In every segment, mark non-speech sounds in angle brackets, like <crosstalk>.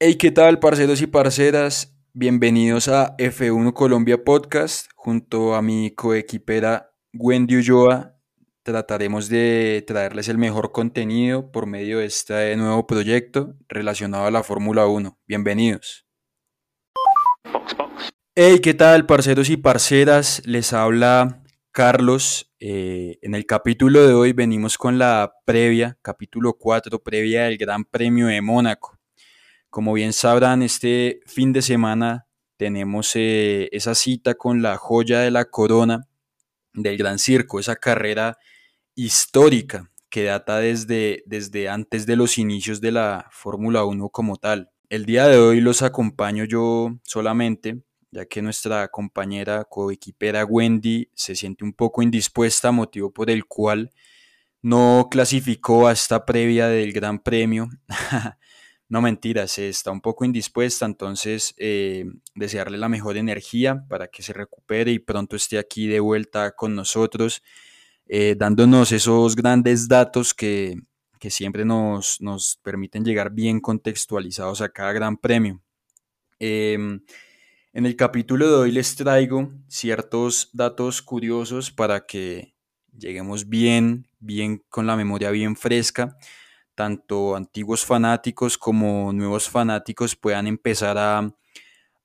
Hey, ¿qué tal, parceros y parceras? Bienvenidos a F1 Colombia Podcast. Junto a mi coequipera Wendy Ulloa, trataremos de traerles el mejor contenido por medio de este nuevo proyecto relacionado a la Fórmula 1. Bienvenidos. Hey, ¿qué tal, parceros y parceras? Les habla Carlos. Eh, en el capítulo de hoy venimos con la previa, capítulo 4, previa del Gran Premio de Mónaco. Como bien sabrán, este fin de semana tenemos eh, esa cita con la joya de la corona del Gran Circo, esa carrera histórica que data desde, desde antes de los inicios de la Fórmula 1 como tal. El día de hoy los acompaño yo solamente, ya que nuestra compañera coequipera Wendy se siente un poco indispuesta, motivo por el cual no clasificó a esta previa del Gran Premio. <laughs> No mentiras, está un poco indispuesta, entonces eh, desearle la mejor energía para que se recupere y pronto esté aquí de vuelta con nosotros, eh, dándonos esos grandes datos que, siempre nos, nos, permiten llegar bien contextualizados a cada gran premio. Em, en el capítulo de hoy les traigo ciertos datos curiosos para que lleguemos bien, bien con la memoria bien fresca tanto antiguos fanáticos como nuevos fanáticos puedan empezar a,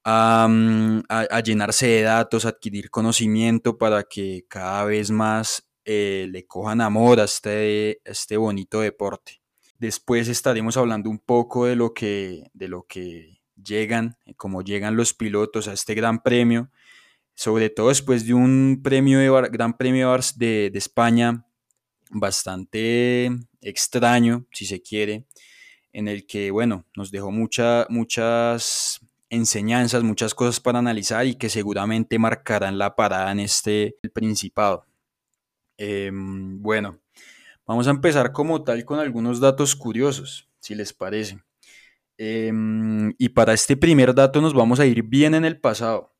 a, mm, llenarse de datos, adquirir conocimiento para que cada vez más eh, le cojan amor a este, este bonito deporte. Después estaremos hablando un poco de lo que, de lo que llegan, eh, cómo llegan los pilotos a este gran premio, sobre todo después de un premio de, gran premio de, de España bastante extraño, si se quiere, en el que, bueno, nos dejó mucha, muchas enseñanzas, muchas cosas para analizar y que seguramente marcarán la parada en este Principado. Em, bueno, vamos a empezar como tal con algunos datos curiosos, si les parece. Em, y para este primer dato nos vamos a ir bien en el pasado.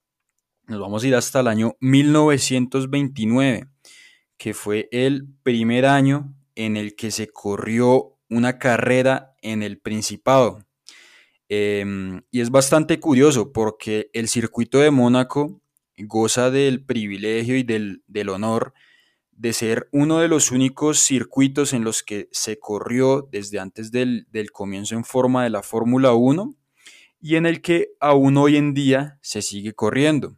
Nos vamos a ir hasta el año 1929 que fue el primer año en el que se corrió una carrera en el Principado. Em, y es bastante curioso porque el circuito de Mónaco goza del privilegio y del, honor de ser uno de los únicos circuitos en los que se corrió desde antes del, comienzo en forma de la Fórmula 1 y en el que aún hoy en día se sigue corriendo.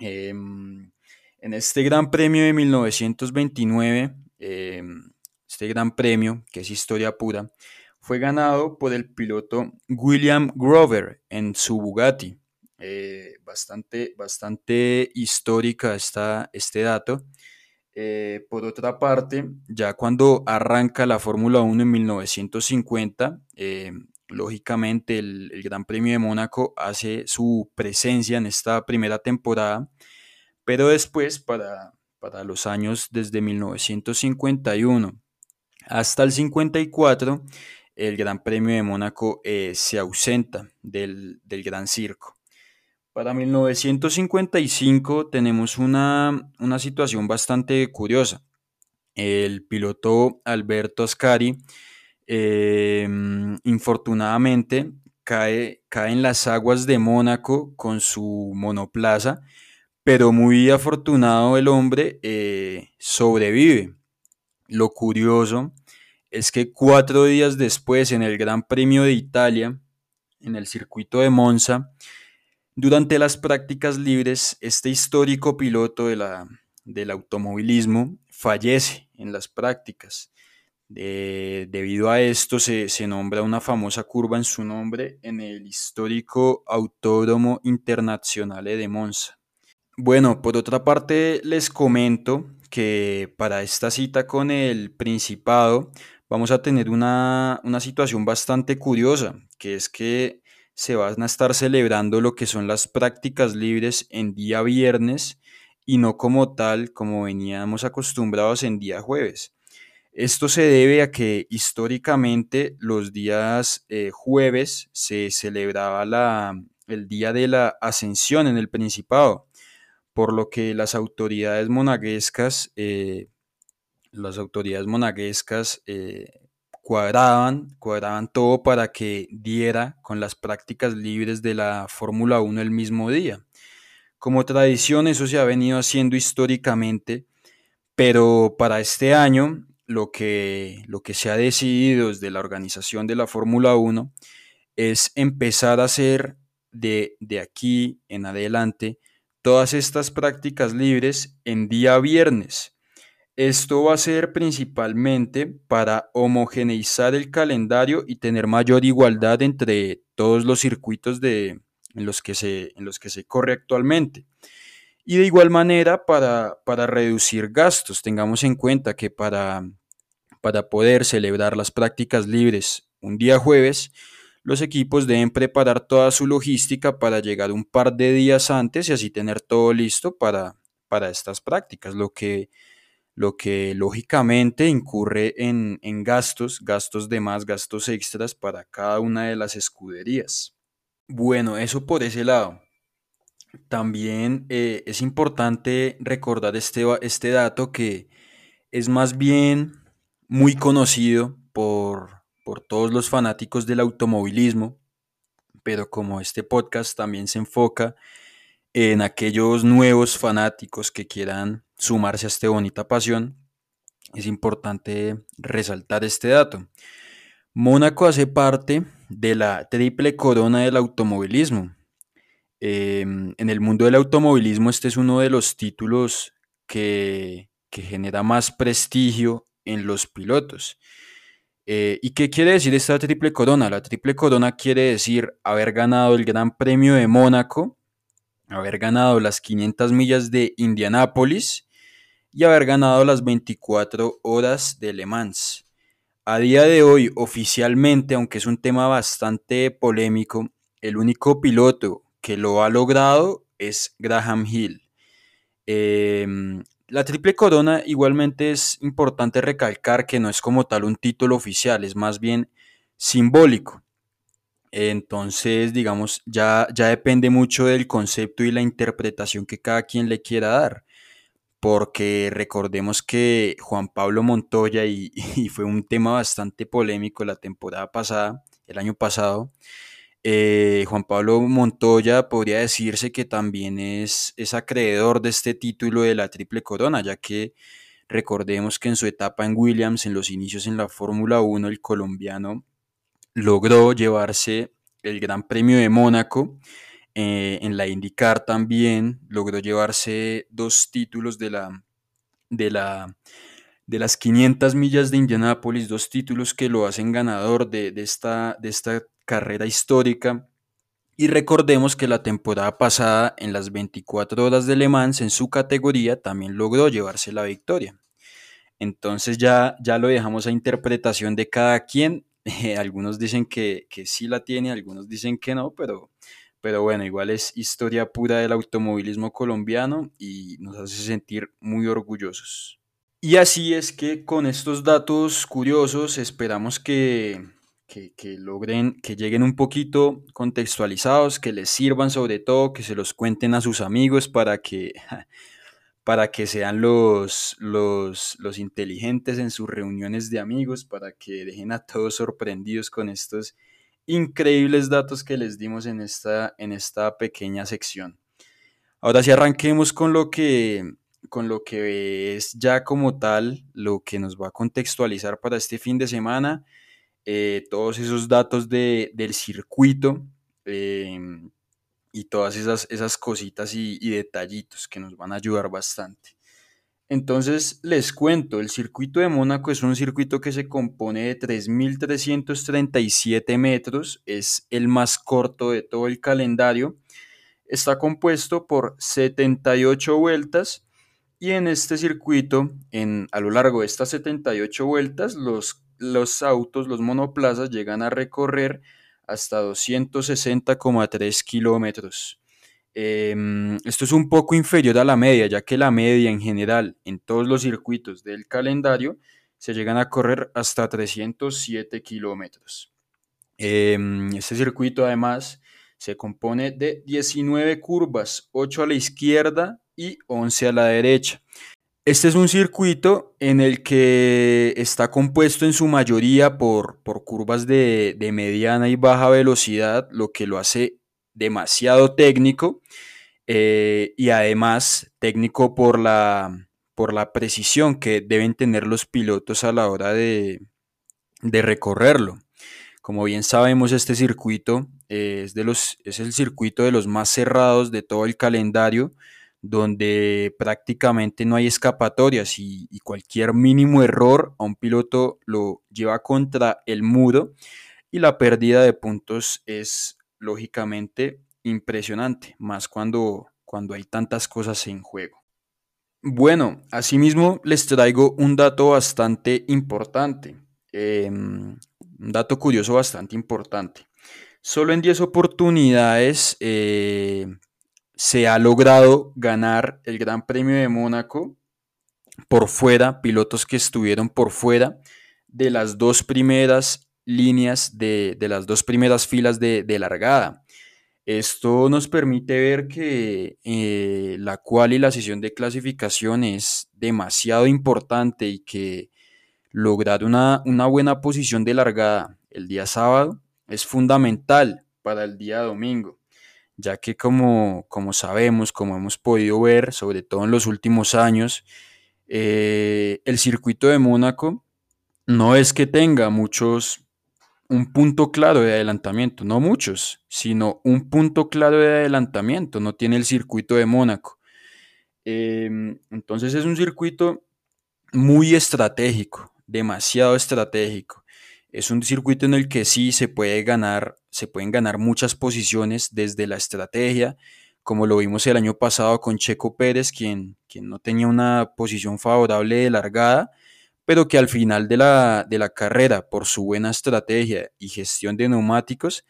Em, en este Gran Premio de 1929, em, este Gran Premio, que es historia pura, fue ganado por el piloto William Grover en su Bugatti. Eh, bastante, bastante histórica está este dato. Eh, por otra parte, ya cuando arranca la Fórmula 1 en 1950, em, lógicamente el, el, Gran Premio de Mónaco hace su presencia en esta primera temporada pero después, para, los años desde 1951 hasta el 54, el Gran Premio de Mónaco eh, se ausenta del, Gran Circo. Para 1955 tenemos una, situación bastante curiosa. El piloto Alberto Ascari, em, infortunadamente, cae, cae en las aguas de Mónaco con su monoplaza pero muy afortunado el hombre eh, sobrevive. Lo curioso es que cuatro días después, en el Gran Premio de Italia, en el circuito de Monza, durante las prácticas libres, este histórico piloto de la, del automovilismo fallece en las prácticas. debido a esto se, se, nombra una famosa curva en su nombre en el histórico Autódromo Internazionale de Monza. Bueno, por otra parte les comento que para esta cita con el Principado vamos a tener una, situación bastante curiosa, que es que se van a estar celebrando lo que son las prácticas libres en día viernes y no como tal como veníamos acostumbrados en día jueves. Esto se debe a que históricamente los días eh, jueves se celebraba la, el día de la ascensión en el Principado por lo que las autoridades monaguescas, eh, las autoridades monaguescas, eh, cuadraban, cuadraban todo para que diera con las prácticas libres de la Fórmula 1 el mismo día. Como tradición eso se ha venido haciendo históricamente, pero para este año lo que, lo que se ha decidido desde la organización de la Fórmula 1 es empezar a hacer de, de aquí en adelante todas estas prácticas libres en día viernes. Esto va a ser principalmente para homogeneizar el calendario y tener mayor igualdad entre todos los circuitos de, en, los que se, en los que se corre actualmente. Y de igual manera para, para reducir gastos. Tengamos en cuenta que para, para poder celebrar las prácticas libres un día jueves, los equipos deben preparar toda su logística para llegar un par de días antes y así tener todo listo para, para estas prácticas, lo que, lo que lógicamente incurre en, gastos, gastos de más, gastos extras para cada una de las escuderías. Bueno, eso por ese lado. También eh, es importante recordar este, este dato que es más bien muy conocido por, por todos los fanáticos del automovilismo, pero como este podcast también se enfoca en aquellos nuevos fanáticos que quieran sumarse a esta bonita pasión, es importante resaltar este dato. Mónaco hace parte de la triple corona del automovilismo. Em, en el mundo del automovilismo este es uno de los títulos que, que genera más prestigio en los pilotos. Eh, ¿Y qué quiere decir esta triple corona? La triple corona quiere decir haber ganado el Gran Premio de Mónaco, haber ganado las 500 millas de Indianápolis y haber ganado las 24 horas de Le Mans. A día de hoy, oficialmente, aunque es un tema bastante polémico, el único piloto que lo ha logrado es Graham Hill. Em, la triple corona igualmente es importante recalcar que no es como tal un título oficial, es más bien simbólico. Entonces, digamos, ya, ya depende mucho del concepto y la interpretación que cada quien le quiera dar. Porque recordemos que Juan Pablo Montoya, y, <laughs> y fue un tema bastante polémico la temporada pasada, el año pasado, eh, Juan Pablo Montoya podría decirse que también es, es acreedor de este título de la Triple Corona, ya que recordemos que en su etapa en Williams, en los inicios en la Fórmula 1, el colombiano logró llevarse el Gran Premio de Mónaco. Eh, en la IndyCar también logró llevarse dos títulos de la, de la, de las 500 millas de Indianápolis, dos títulos que lo hacen ganador de, de, esta, de esta carrera histórica. Y recordemos que la temporada pasada, en las 24 horas de Le Mans, en su categoría, también logró llevarse la victoria. Entonces ya, ya lo dejamos a interpretación de cada quien. <laughs> algunos dicen que, que, sí la tiene, algunos dicen que no, pero, pero bueno, igual es historia pura del automovilismo colombiano y nos hace sentir muy orgullosos. Y así es que con estos datos curiosos esperamos que, que, logren, que lleguen un poquito contextualizados, que les sirvan sobre todo, que se los cuenten a sus amigos para que, <laughs> para que sean los, los, los inteligentes en sus reuniones de amigos, para que dejen a todos sorprendidos con estos increíbles datos que les dimos en esta, en esta pequeña sección. Ahora sí arranquemos con lo que con lo que es ya como tal lo que nos va a contextualizar para este fin de semana eh, todos esos datos de, del circuito em, y todas esas, esas cositas y, detallitos que nos van a ayudar bastante. Entonces les cuento, el circuito de Mónaco es un circuito que se compone de 3.337 metros, es el más corto de todo el calendario, está compuesto por 78 vueltas y en este circuito, en, a lo largo de estas 78 vueltas, los los autos, los monoplazas, llegan a recorrer hasta 260,3 kilómetros. Em, esto es un poco inferior a la media, ya que la media en general en todos los circuitos del calendario se llegan a correr hasta 307 kilómetros. Em, este circuito además se compone de 19 curvas, 8 a la izquierda y 11 a la derecha. Este es un circuito en el que está compuesto en su mayoría por, por curvas de, de mediana y baja velocidad, lo que lo hace demasiado técnico eh, y además técnico por la, por la precisión que deben tener los pilotos a la hora de, de recorrerlo. Como bien sabemos, este circuito eh, es, de los, es el circuito de los más cerrados de todo el calendario, donde prácticamente no hay escapatorias y, cualquier mínimo error a un piloto lo lleva contra el muro y la pérdida de puntos es lógicamente impresionante, más cuando, cuando hay tantas cosas en juego. Bueno, asimismo les traigo un dato bastante importante, eh, un dato curioso bastante importante. Solo en 10 oportunidades eh, se ha logrado ganar el Gran Premio de Mónaco por fuera, pilotos que estuvieron por fuera de las dos primeras líneas, de, de las dos primeras filas de, de largada. Esto nos permite ver que eh, la cual y la sesión de clasificación es demasiado importante y que lograr una, una, buena posición de largada el día sábado es fundamental para el día domingo, ya que como, como sabemos, como hemos podido ver, sobre todo en los últimos años, eh, el circuito de Mónaco no es que tenga muchos un punto claro de adelantamiento, no muchos, sino un punto claro de adelantamiento, no tiene el circuito de Mónaco. Em, entonces es un circuito muy estratégico, demasiado estratégico. Es un circuito en el que sí se puede ganar, se pueden ganar muchas posiciones desde la estrategia, como lo vimos el año pasado con Checo Pérez, quien, quien no tenía una posición favorable de largada, pero que al final de la, de la carrera, por su buena estrategia y gestión de neumáticos,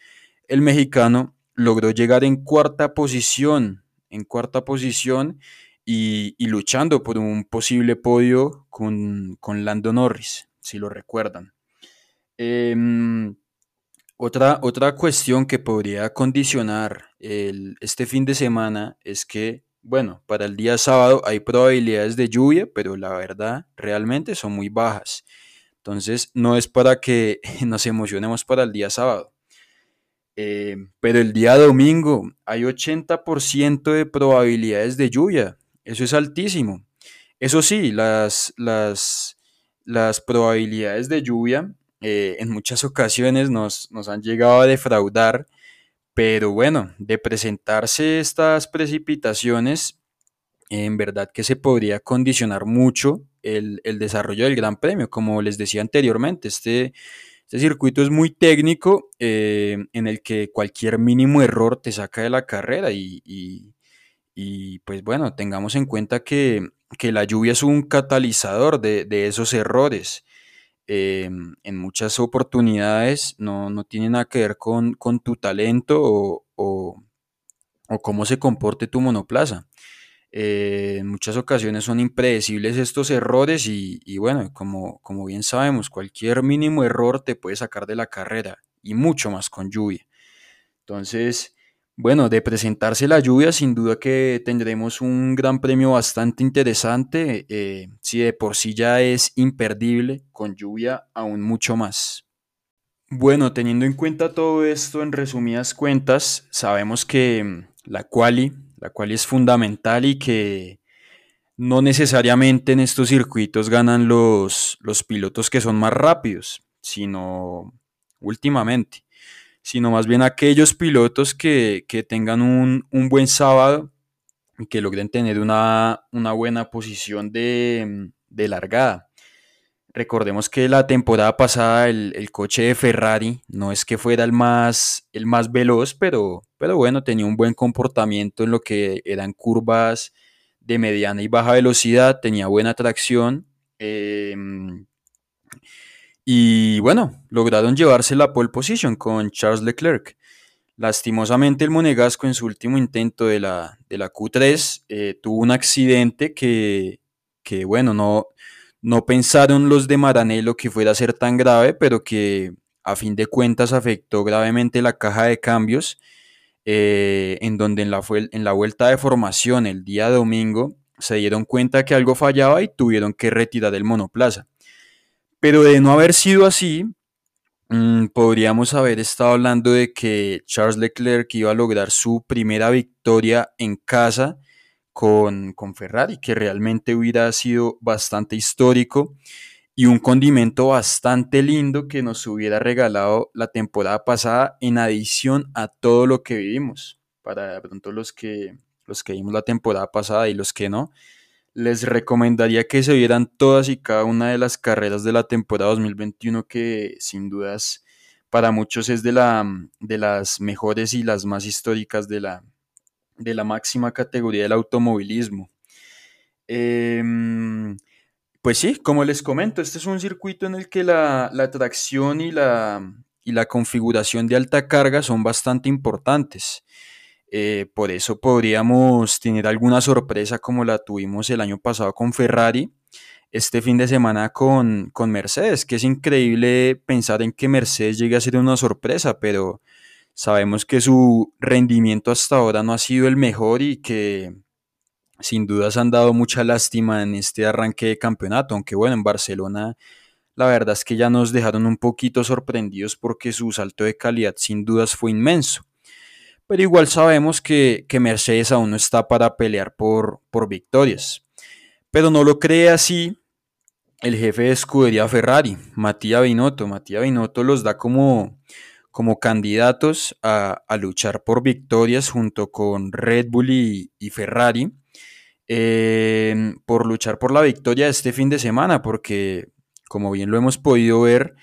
el mexicano logró llegar en cuarta posición, en cuarta posición y, y luchando por un posible podio con, con, Lando Norris, si lo recuerdan. Eh, otra, otra cuestión que podría condicionar este fin de semana es que bueno, para el día sábado hay probabilidades de lluvia, pero la verdad realmente son muy bajas. Entonces no es para que <laughs> nos emocionemos para el día sábado. Eh, pero el día domingo hay 80% de probabilidades de lluvia. Eso es altísimo. Eso sí, las, las, las probabilidades de lluvia eh, en muchas ocasiones nos, nos han llegado a defraudar pero bueno, de presentarse estas precipitaciones, en verdad que se podría condicionar mucho el, el desarrollo del Gran Premio. Como les decía anteriormente, este, este circuito es muy técnico eh, en el que cualquier mínimo error te saca de la carrera y, y, y pues bueno, tengamos en cuenta que, que, la lluvia es un catalizador de, de esos errores. Eh, en muchas oportunidades no, no, tiene nada que ver con, con tu talento o, o, o, cómo se comporte tu monoplaza. Eh, en muchas ocasiones son impredecibles estos errores y, y bueno, como, como, bien sabemos, cualquier mínimo error te puede sacar de la carrera y mucho más con lluvia. Entonces, bueno, de presentarse la lluvia, sin duda que tendremos un gran premio bastante interesante. Eh, si de por sí ya es imperdible, con lluvia aún mucho más. Bueno, teniendo en cuenta todo esto, en resumidas cuentas, sabemos que mm, la quali, la quali es fundamental y que no necesariamente en estos circuitos ganan los, los pilotos que son más rápidos, sino últimamente sino más bien aquellos pilotos que, que tengan un, un, buen sábado y que logren tener una, una buena posición de, de, largada. Recordemos que la temporada pasada el, el, coche de Ferrari no es que fuera el más, el más veloz, pero, pero bueno, tenía un buen comportamiento en lo que eran curvas de mediana y baja velocidad, tenía buena tracción. Eh, y bueno, lograron llevarse la pole position con Charles Leclerc. Lastimosamente el Monegasco en su último intento de la, de la Q3 eh, tuvo un accidente que, que bueno, no, no pensaron los de Maranello que fuera a ser tan grave, pero que a fin de cuentas afectó gravemente la caja de cambios, eh, en donde en la, en la vuelta de formación el día domingo se dieron cuenta que algo fallaba y tuvieron que retirar el monoplaza. Pero de no haber sido así, mm, podríamos haber estado hablando de que Charles Leclerc iba a lograr su primera victoria en casa con, con Ferrari, que realmente hubiera sido bastante histórico y un condimento bastante lindo que nos hubiera regalado la temporada pasada en adición a todo lo que vivimos. Para de pronto los que, los que vimos la temporada pasada y los que no, les recomendaría que se vieran todas y cada una de las carreras de la temporada 2021 que sin dudas para muchos es de, la, de las mejores y las más históricas de la, de la máxima categoría del automovilismo. Em, pues sí, como les comento, este es un circuito en el que la, la tracción y la, y la configuración de alta carga son bastante importantes. Eh, por eso podríamos tener alguna sorpresa como la tuvimos el año pasado con Ferrari, este fin de semana con, con Mercedes, que es increíble pensar en que Mercedes llegue a ser una sorpresa, pero sabemos que su rendimiento hasta ahora no ha sido el mejor y que sin dudas han dado mucha lástima en este arranque de campeonato, aunque bueno, en Barcelona la verdad es que ya nos dejaron un poquito sorprendidos porque su salto de calidad sin dudas fue inmenso. Pero igual sabemos que, Mercedes aún no está para pelear por, por victorias. Pero no lo cree así el jefe de escudería Ferrari, Matías Binotto. Matías Binotto los da como, como candidatos a, luchar por victorias junto con Red Bull y, Ferrari. Eh, por luchar por la victoria este fin de semana, porque como bien lo hemos podido ver,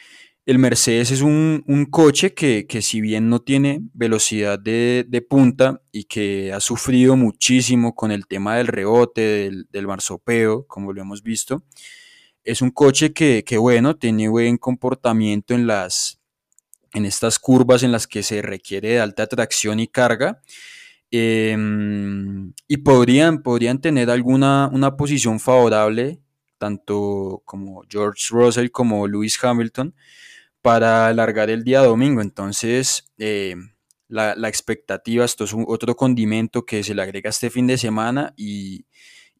el Mercedes es un, coche que, si bien no tiene velocidad de, punta y que ha sufrido muchísimo con el tema del rebote, del, del marsopeo, como lo hemos visto, es un coche que, bueno, tiene buen comportamiento en, las, en estas curvas en las que se requiere de alta tracción y carga. Em, y podrían, podrían tener alguna una posición favorable, tanto como George Russell como Lewis Hamilton, para alargar el día domingo. Entonces, eh, la, expectativa, esto es otro condimento que se le agrega este fin de semana y,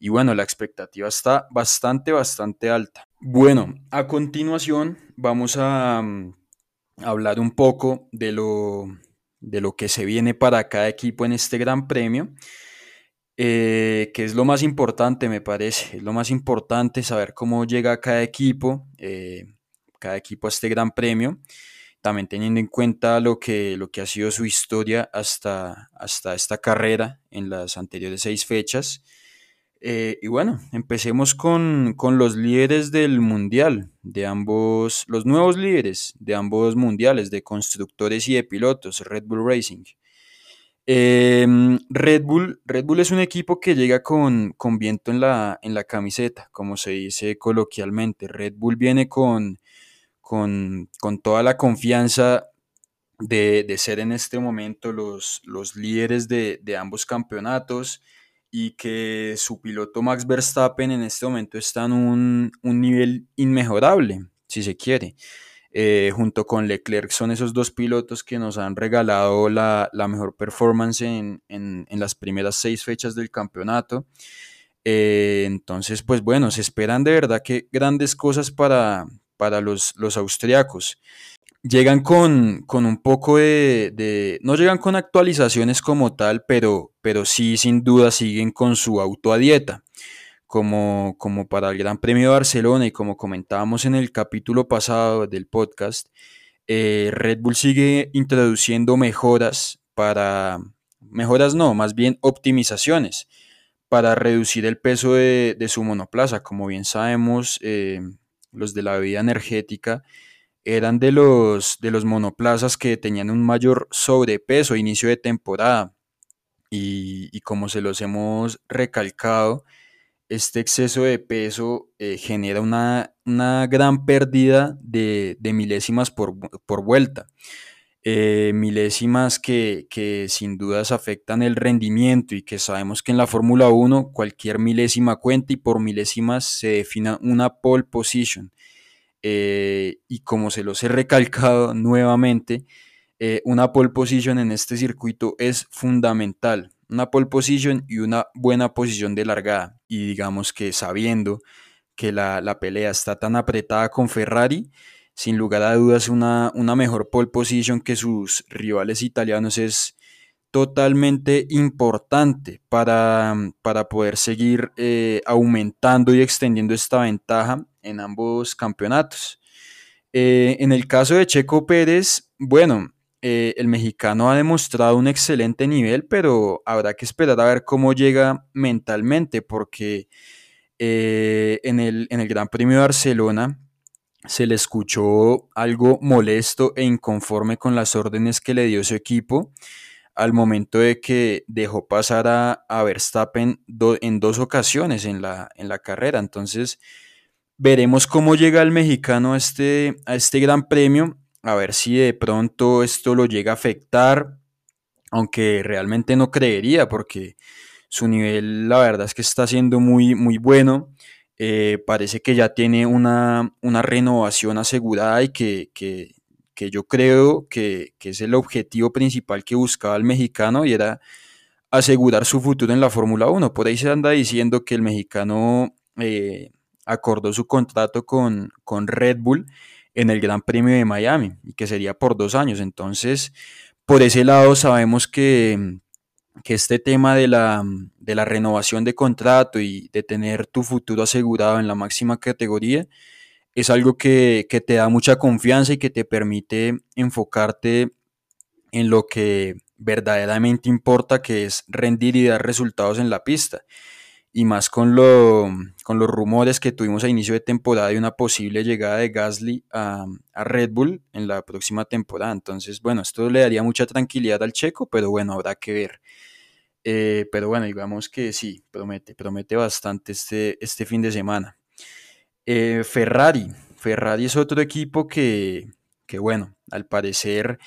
bueno, la expectativa está bastante, bastante alta. Bueno, a continuación vamos a, mm, hablar un poco de lo, de lo que se viene para cada equipo en este Gran Premio. Eh, que es lo más importante, me parece. Es lo más importante saber cómo llega cada equipo. Eh, cada equipo a este gran premio, también teniendo en cuenta lo que, lo que ha sido su historia hasta, hasta esta carrera en las anteriores seis fechas. Eh, y bueno, empecemos con, con, los líderes del mundial, de ambos, los nuevos líderes de ambos mundiales, de constructores y de pilotos, Red Bull Racing. Em, Red, Bull, Red Bull es un equipo que llega con, con viento en la, en la camiseta, como se dice coloquialmente. Red Bull viene con, con, toda la confianza de, ser en este momento los, los líderes de, ambos campeonatos y que su piloto Max Verstappen en este momento está en un, nivel inmejorable, si se quiere. Eh, junto con Leclerc son esos dos pilotos que nos han regalado la, mejor performance en, las primeras seis fechas del campeonato. Eh, entonces, pues bueno, se esperan de verdad que grandes cosas para, para los, los austriacos. Llegan con, un poco de, No llegan con actualizaciones como tal, pero, pero sí, sin duda, siguen con su auto dieta. Como, como para el Gran Premio de Barcelona y como comentábamos en el capítulo pasado del podcast, eh, Red Bull sigue introduciendo mejoras para, mejoras no, más bien optimizaciones para reducir el peso de, su monoplaza. Como bien sabemos, eh, los de la bebida energética, eran de los, de los monoplazas que tenían un mayor sobrepeso inicio de temporada. Y, como se los hemos recalcado, este exceso de peso eh, genera una, gran pérdida de, milésimas por, vuelta. Eh, milésimas que, que, sin dudas afectan el rendimiento y que sabemos que en la Fórmula 1 cualquier milésima cuenta y por milésimas se define una pole position. Eh, y como se los he recalcado <laughs> nuevamente, eh, una pole position en este circuito es fundamental. una pole position y una buena posición de largada. Y digamos que sabiendo que la, la pelea está tan apretada con Ferrari, sin lugar a dudas una, una mejor pole position que sus rivales italianos es totalmente importante para, para poder seguir eh, aumentando y extendiendo esta ventaja en ambos campeonatos. Eh, en el caso de Checo Pérez, bueno, eh, el mexicano ha demostrado un excelente nivel, pero habrá que esperar a ver cómo llega mentalmente, porque en, el, en el Gran Premio de Barcelona se le escuchó algo molesto e inconforme con las órdenes que le dio su equipo al momento de que dejó pasar a, Verstappen en dos ocasiones en la, en la carrera. Entonces, veremos cómo llega el mexicano a este, a este gran premio, a ver si de pronto esto lo llega a afectar, aunque realmente no creería, porque su nivel, la verdad es que está siendo muy, muy bueno. Eh, parece que ya tiene una, una renovación asegurada y que, que que yo creo que, es el objetivo principal que buscaba el mexicano y era asegurar su futuro en la Fórmula 1. Por ahí se anda diciendo que el mexicano eh, acordó su contrato con, con Red Bull en el Gran Premio de Miami y que sería por dos años. Entonces, por ese lado sabemos que, que este tema de la, de la, renovación de contrato y de tener tu futuro asegurado en la máxima categoría es algo que, te da mucha confianza y que te permite enfocarte en lo que verdaderamente importa, que es rendir y dar resultados en la pista. Y más con, lo, con los rumores que tuvimos a inicio de temporada de una posible llegada de Gasly a, Red Bull en la próxima temporada. Entonces, bueno, esto le daría mucha tranquilidad al checo, pero bueno, habrá que ver. Eh, pero bueno, digamos que sí, promete, promete bastante este, este fin de semana. Eh, Ferrari. Ferrari es otro equipo que, bueno, al parecer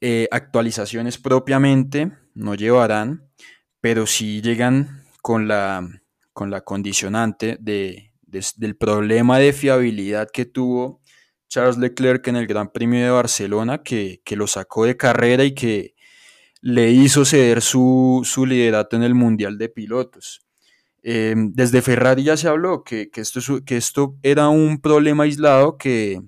eh, actualizaciones propiamente no llevarán, pero sí llegan con la, con la condicionante de, del problema de fiabilidad que tuvo Charles Leclerc en el Gran Premio de Barcelona, que, lo sacó de carrera y que le hizo ceder su, su liderato en el Mundial de Pilotos. Em, desde Ferrari ya se habló que, esto, que esto era un problema aislado, que,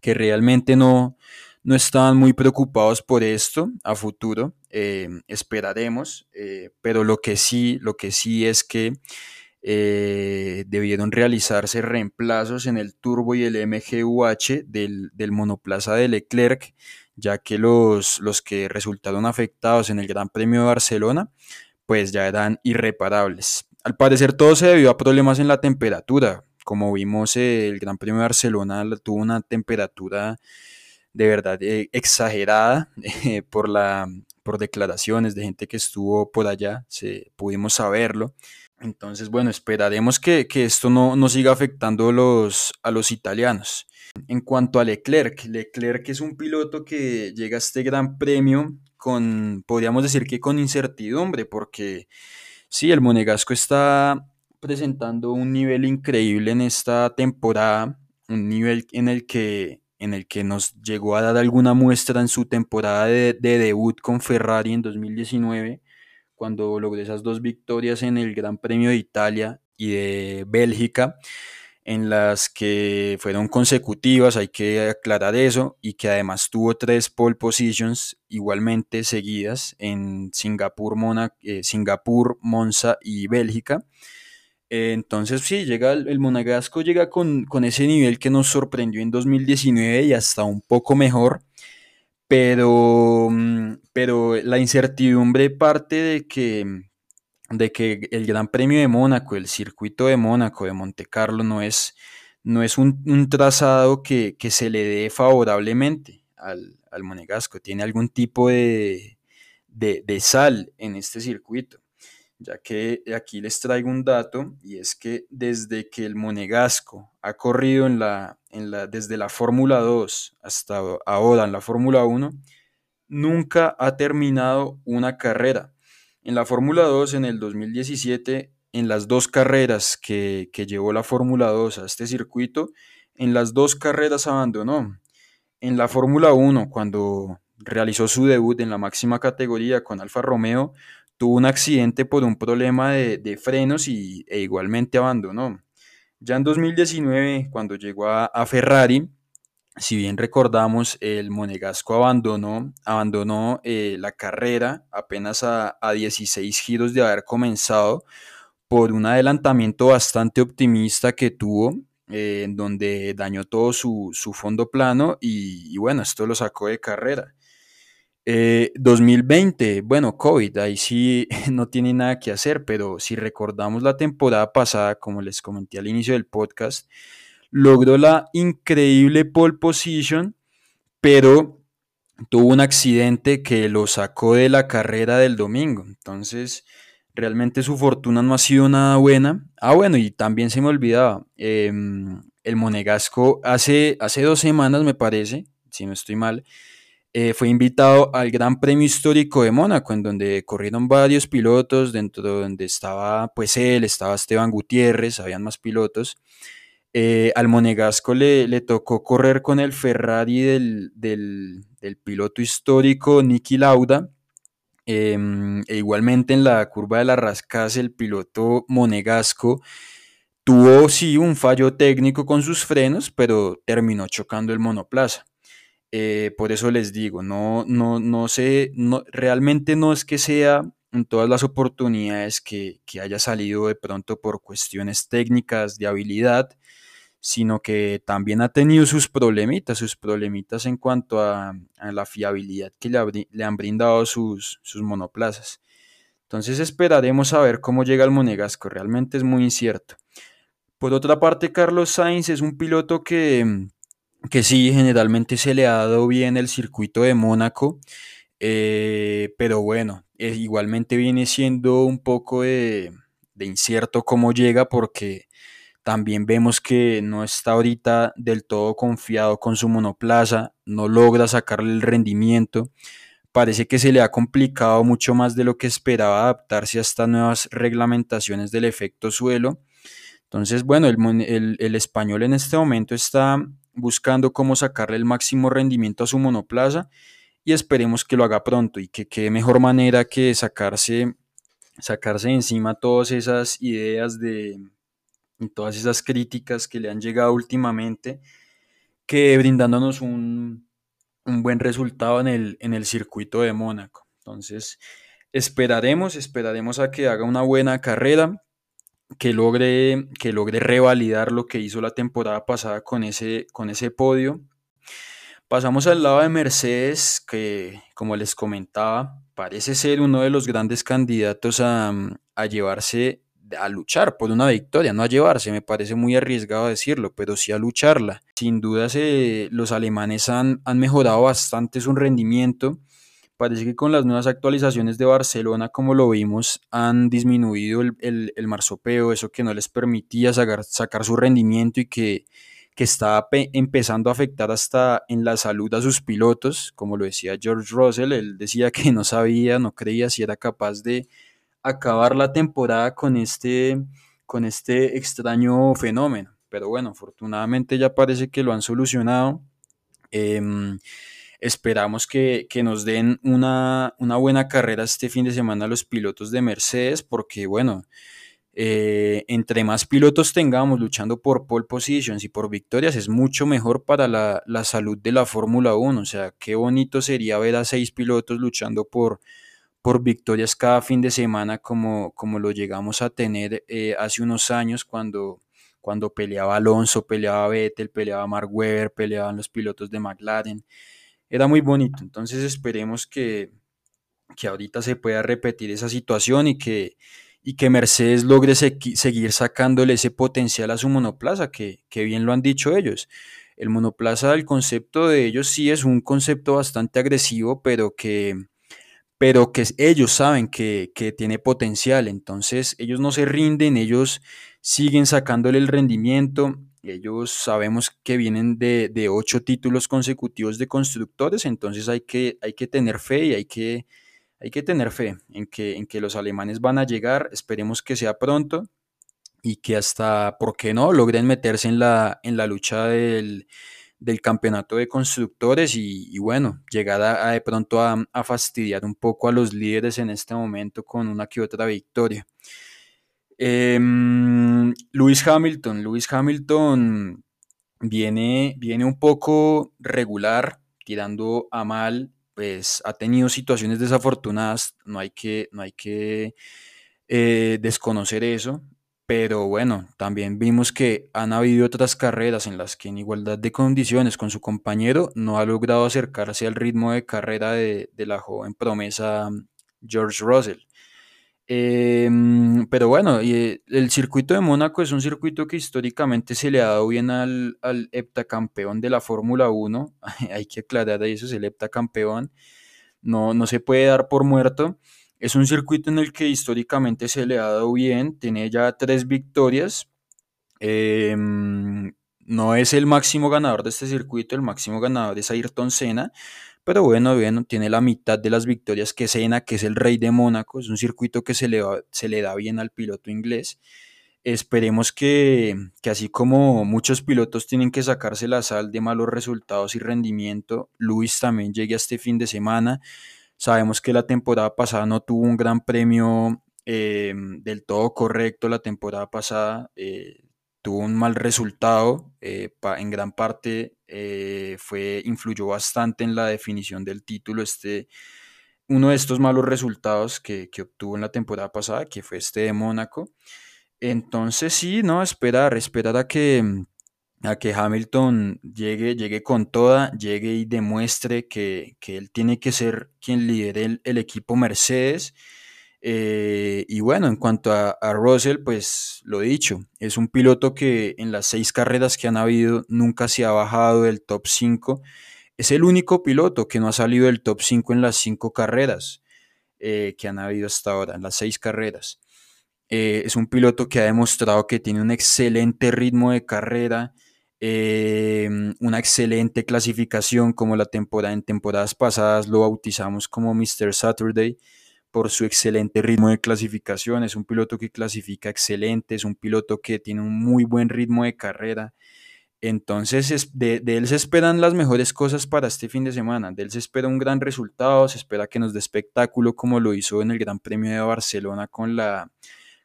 que realmente no, no estaban muy preocupados por esto a futuro. Em, esperaremos, eh, pero lo que sí, lo que sí es que eh, debieron realizarse reemplazos en el turbo y el MGUH del, del monoplaza de Leclerc, ya que los, los que resultaron afectados en el Gran Premio de Barcelona, pues ya eran irreparables. Al parecer todo se debió a problemas en la temperatura. Como vimos, el Gran Premio de Barcelona tuvo una temperatura de verdad eh, exagerada <laughs> eh, por, la, por declaraciones de gente que estuvo por allá, se, pudimos saberlo. Entonces, bueno, esperaremos que, esto no, no siga afectando los, a los italianos. En cuanto a Leclerc, Leclerc es un piloto que llega a este gran premio con, podríamos decir que con incertidumbre, porque Sí, el Monegasco está presentando un nivel increíble en esta temporada, un nivel en el que, en el que nos llegó a dar alguna muestra en su temporada de, debut con Ferrari en 2019, cuando logró esas dos victorias en el Gran Premio de Italia y de Bélgica en las que fueron consecutivas, hay que aclarar eso, y que además tuvo tres pole positions igualmente seguidas en Singapur, eh, Singapur Monza y Bélgica. Eh, entonces sí, llega el, Monegasco llega con, con, ese nivel que nos sorprendió en 2019 y hasta un poco mejor, pero, mm, pero la incertidumbre parte de que de que el Gran Premio de Mónaco, el circuito de Mónaco, de Monte Carlo, no es, no es un, trazado que, se le dé favorablemente al, Monegasco. Tiene algún tipo de, sal en este circuito, ya que aquí les traigo un dato y es que desde que el Monegasco ha corrido en la, en la, desde la Fórmula 2 hasta ahora en la Fórmula 1, nunca ha terminado una carrera en la Fórmula 2, en el 2017, en las dos carreras que, llevó la Fórmula 2 a este circuito, en las dos carreras abandonó. En la Fórmula 1, cuando realizó su debut en la máxima categoría con Alfa Romeo, tuvo un accidente por un problema de, frenos y, e igualmente abandonó. Ya en 2019, cuando llegó a, Ferrari, si bien recordamos, el monegasco abandonó, abandonó eh, la carrera apenas a, 16 giros de haber comenzado por un adelantamiento bastante optimista que tuvo, eh, en donde dañó todo su, fondo plano y, bueno, esto lo sacó de carrera. 2020, eh, bueno, COVID, ahí sí <laughs> no tiene nada que hacer, pero si recordamos la temporada pasada, como les comenté al inicio del podcast, logró la increíble pole position, pero tuvo un accidente que lo sacó de la carrera del domingo. Entonces, realmente su fortuna no ha sido nada buena. Ah, bueno, y también se me olvidaba, em, el Monegasco hace, hace dos semanas, me parece, si no estoy mal, eh, fue invitado al Gran Premio Histórico de Mónaco, en donde corrieron varios pilotos, dentro de donde estaba pues él, estaba Esteban Gutiérrez, habían más pilotos. Eh, al Monegasco le, tocó correr con el Ferrari del, del, piloto histórico Niki Lauda. Em, e igualmente en la curva de la Rascas el piloto Monegasco tuvo sí un fallo técnico con sus frenos, pero terminó chocando el monoplaza. Eh, por eso les digo, no, no, no sé, no, realmente no es que sea en todas las oportunidades que, haya salido de pronto por cuestiones técnicas de habilidad, sino que también ha tenido sus problemitas, sus problemitas en cuanto a, la fiabilidad que le, han brindado sus, sus monoplazas. Entonces esperaremos a ver cómo llega el Monegasco, realmente es muy incierto. Por otra parte, Carlos Sainz es un piloto que, que sí, generalmente se le ha dado bien el circuito de Mónaco, eh, pero bueno, eh, igualmente viene siendo un poco de, incierto cómo llega porque también vemos que no está ahorita del todo confiado con su monoplaza, no logra sacarle el rendimiento. Parece que se le ha complicado mucho más de lo que esperaba adaptarse a estas nuevas reglamentaciones del efecto suelo. Entonces, bueno, el, el español en este momento está buscando cómo sacarle el máximo rendimiento a su monoplaza y esperemos que lo haga pronto y que qué mejor manera que sacarse, sacarse encima todas esas ideas de y todas esas críticas que le han llegado últimamente que brindándonos un, un buen resultado en el, en el circuito de Mónaco. Entonces, esperaremos, esperaremos a que haga una buena carrera que logre, que logre revalidar lo que hizo la temporada pasada con ese, con ese podio. Pasamos al lado de Mercedes, que como les comentaba, parece ser uno de los grandes candidatos a, a llevarse, a luchar por una victoria, no a llevarse, me parece muy arriesgado decirlo, pero sí a lucharla. Sin duda los alemanes han, han mejorado bastante su rendimiento Parece que con las nuevas actualizaciones de Barcelona, como lo vimos, han disminuido el, el, marsopeo, eso que no les permitía sacar, sacar su rendimiento y que, que estaba empezando a afectar hasta en la salud a sus pilotos, como lo decía George Russell, él decía que no sabía, no creía si era capaz de acabar la temporada con este, con este extraño fenómeno. Pero bueno, afortunadamente ya parece que lo han solucionado. Em, Esperamos que, nos den una, buena carrera este fin de semana los pilotos de Mercedes, porque bueno, eh, entre más pilotos tengamos luchando por pole positions y por victorias, es mucho mejor para la, salud de la Fórmula 1. O sea, qué bonito sería ver a seis pilotos luchando por, por victorias cada fin de semana, como, como lo llegamos a tener eh, hace unos años cuando, cuando peleaba Alonso, peleaba Vettel, peleaba Mark Webber, peleaban los pilotos de McLaren era muy bonito. Entonces esperemos que, que ahorita se pueda repetir esa situación y que, y que Mercedes logre seguir sacándole ese potencial a su monoplaza, que, que, bien lo han dicho ellos. El monoplaza, el concepto de ellos sí es un concepto bastante agresivo, pero que, pero que ellos saben que, que tiene potencial, entonces ellos no se rinden, ellos siguen sacándole el rendimiento, ellos sabemos que vienen de, ocho títulos consecutivos de constructores, entonces hay que, hay que tener fe y hay que, hay que tener fe en que, en que los alemanes van a llegar, esperemos que sea pronto y que hasta, ¿por qué no?, logren meterse en la, en la lucha del, del campeonato de constructores y, bueno, llegar a, de pronto a, fastidiar un poco a los líderes en este momento con una que otra victoria. Em, Lewis Hamilton, Lewis Hamilton viene, viene un poco regular, tirando a mal, pues ha tenido situaciones desafortunadas, no hay que, no hay que eh, desconocer eso, pero bueno, también vimos que han habido otras carreras en las que en igualdad de condiciones con su compañero no ha logrado acercarse al ritmo de carrera de, la joven promesa George Russell. Em, pero bueno, y el circuito de Mónaco es un circuito que históricamente se le ha dado bien al, al heptacampeón de la Fórmula 1. <laughs> Hay que aclarar eso, es el heptacampeón. No, no se puede dar por muerto. Es un circuito en el que históricamente se le ha dado bien, tiene ya tres victorias. Em, no es el máximo ganador de este circuito, el máximo ganador es Ayrton Senna, pero bueno, bueno, tiene la mitad de las victorias que Senna, que es el rey de Mónaco, es un circuito que se le, se le da bien al piloto inglés. Esperemos que, que, así como muchos pilotos tienen que sacarse la sal de malos resultados y rendimiento, Luis también llegue a este fin de semana Sabemos que la temporada pasada no tuvo un gran premio eh, del todo correcto. La temporada pasada eh, tuvo un mal resultado. Eh, en gran parte fue, influyó bastante en la definición del título. Este, uno de estos malos resultados que, que obtuvo en la temporada pasada, que fue este de Mónaco. Entonces sí, no, esperar, esperar a que a que Hamilton llegue, llegue con toda, llegue y demuestre que, él tiene que ser quien lidere el, equipo Mercedes. Eh, y bueno, en cuanto a, Russell, pues lo dicho, es un piloto que en las seis carreras que han habido nunca se ha bajado del top 5. Es el único piloto que no ha salido del top 5 en las cinco carreras eh, que han habido hasta ahora, en las seis carreras. Eh, es un piloto que ha demostrado que tiene un excelente ritmo de carrera, una excelente clasificación como la temporada en temporadas pasadas lo bautizamos como Mr. Saturday por su excelente ritmo de clasificación. Es un piloto que clasifica excelente, es un piloto que tiene un muy buen ritmo de carrera. Entonces de, él se esperan las mejores cosas para este fin de semana. De él se espera un gran resultado, se espera que nos dé espectáculo como lo hizo en el Gran Premio de Barcelona con la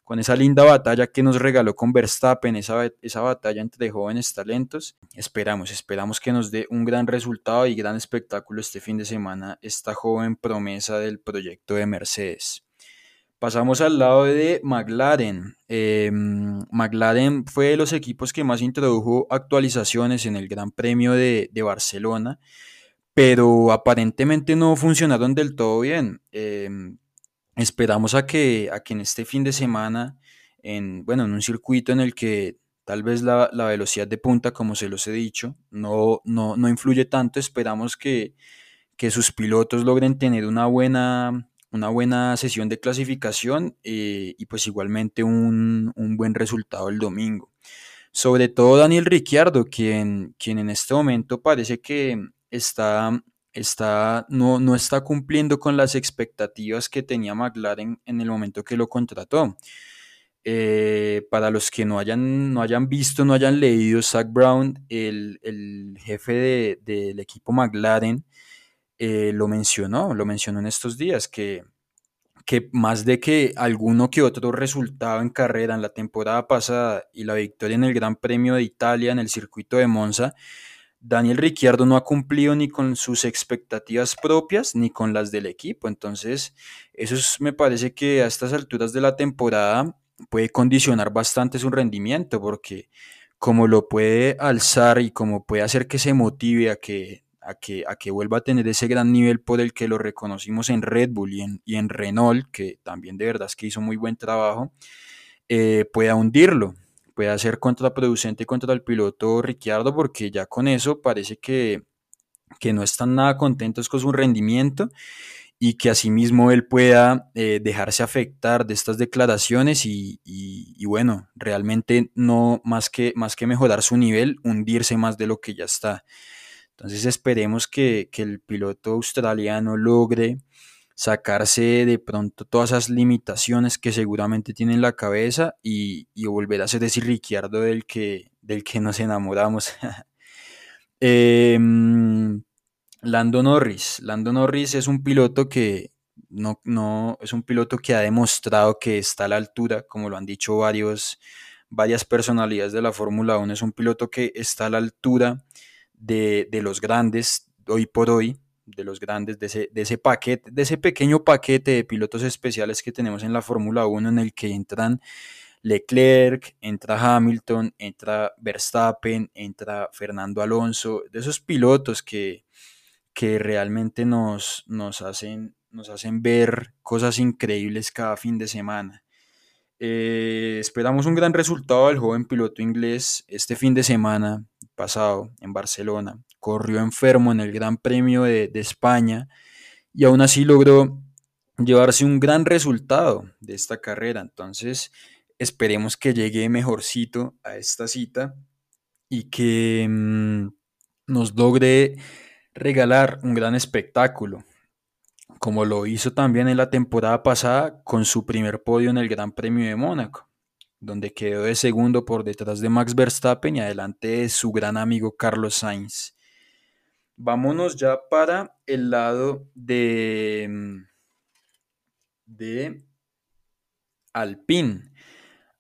con esa linda batalla que nos regaló con Verstappen, esa, esa batalla entre jóvenes talentos. Esperamos, esperamos que nos dé un gran resultado y gran espectáculo este fin de semana esta joven promesa del proyecto de Mercedes. Pasamos al lado de McLaren. Em, McLaren fue de los equipos que más introdujo actualizaciones en el Gran Premio de, Barcelona, pero aparentemente no funcionaron del todo bien. Em, esperamos a que, a que en este fin de semana, en, bueno, en un circuito en el que tal vez la, velocidad de punta, como se los he dicho, no, no, no influye tanto, esperamos que, que, sus pilotos logren tener una buena, una buena sesión de clasificación eh, y pues igualmente un, un, buen resultado el domingo. Sobre todo Daniel Ricciardo, quien en este momento parece que está está, no, no está cumpliendo con las expectativas que tenía McLaren en el momento que lo contrató. Eh, para los que no hayan, no hayan visto, no hayan leído, Zach Brown, el, jefe del equipo McLaren, eh, lo mencionó, lo mencionó en estos días, que, que más de que alguno que otro resultado en carrera en la temporada pasada y la victoria en el Gran Premio de Italia en el circuito de Monza, Daniel Ricciardo no ha cumplido ni con sus expectativas propias ni con las del equipo. Entonces, eso me parece que a estas alturas de la temporada puede condicionar bastante su rendimiento porque como lo puede alzar y como puede hacer que se motive a que, a que, a que vuelva a tener ese gran nivel por el que lo reconocimos en Red Bull y en, y en Renault, que también de verdad es que hizo muy buen trabajo, eh, pueda hundirlo puede ser contraproducente contra el piloto Ricciardo porque ya con eso parece que, que no están nada contentos con su rendimiento y que asimismo él pueda eh, dejarse afectar de estas declaraciones y, y, bueno, realmente no más que, más que mejorar su nivel, hundirse más de lo que ya está. Entonces esperemos que, que el piloto australiano logre sacarse de pronto todas esas limitaciones que seguramente tiene en la cabeza y, volver a ser ese Ricciardo del que, del que nos enamoramos. <laughs> Em, Lando Norris. Lando Norris es un piloto que no, no, es un piloto que ha demostrado que está a la altura, como lo han dicho varios, varias personalidades de la Fórmula 1. Es un piloto que está a la altura de, de los grandes hoy por hoy, de los grandes, de ese, de ese paquete, de ese pequeño paquete de pilotos especiales que tenemos en la Fórmula 1 en el que entran Leclerc, entra Hamilton, entra Verstappen, entra Fernando Alonso, de esos pilotos que, que realmente nos, nos, hacen, nos hacen ver cosas increíbles cada fin de semana. Eh, esperamos un gran resultado del joven piloto inglés este fin de semana pasado en Barcelona. Corrió enfermo en el Gran Premio de, España y aún así logró llevarse un gran resultado de esta carrera. Entonces, esperemos que llegue mejorcito a esta cita y que mm, nos logre regalar un gran espectáculo, como lo hizo también en la temporada pasada con su primer podio en el Gran Premio de Mónaco, donde quedó de segundo por detrás de Max Verstappen y adelante de su gran amigo Carlos Sainz. Vámonos ya para el lado de, mm, de Alpine.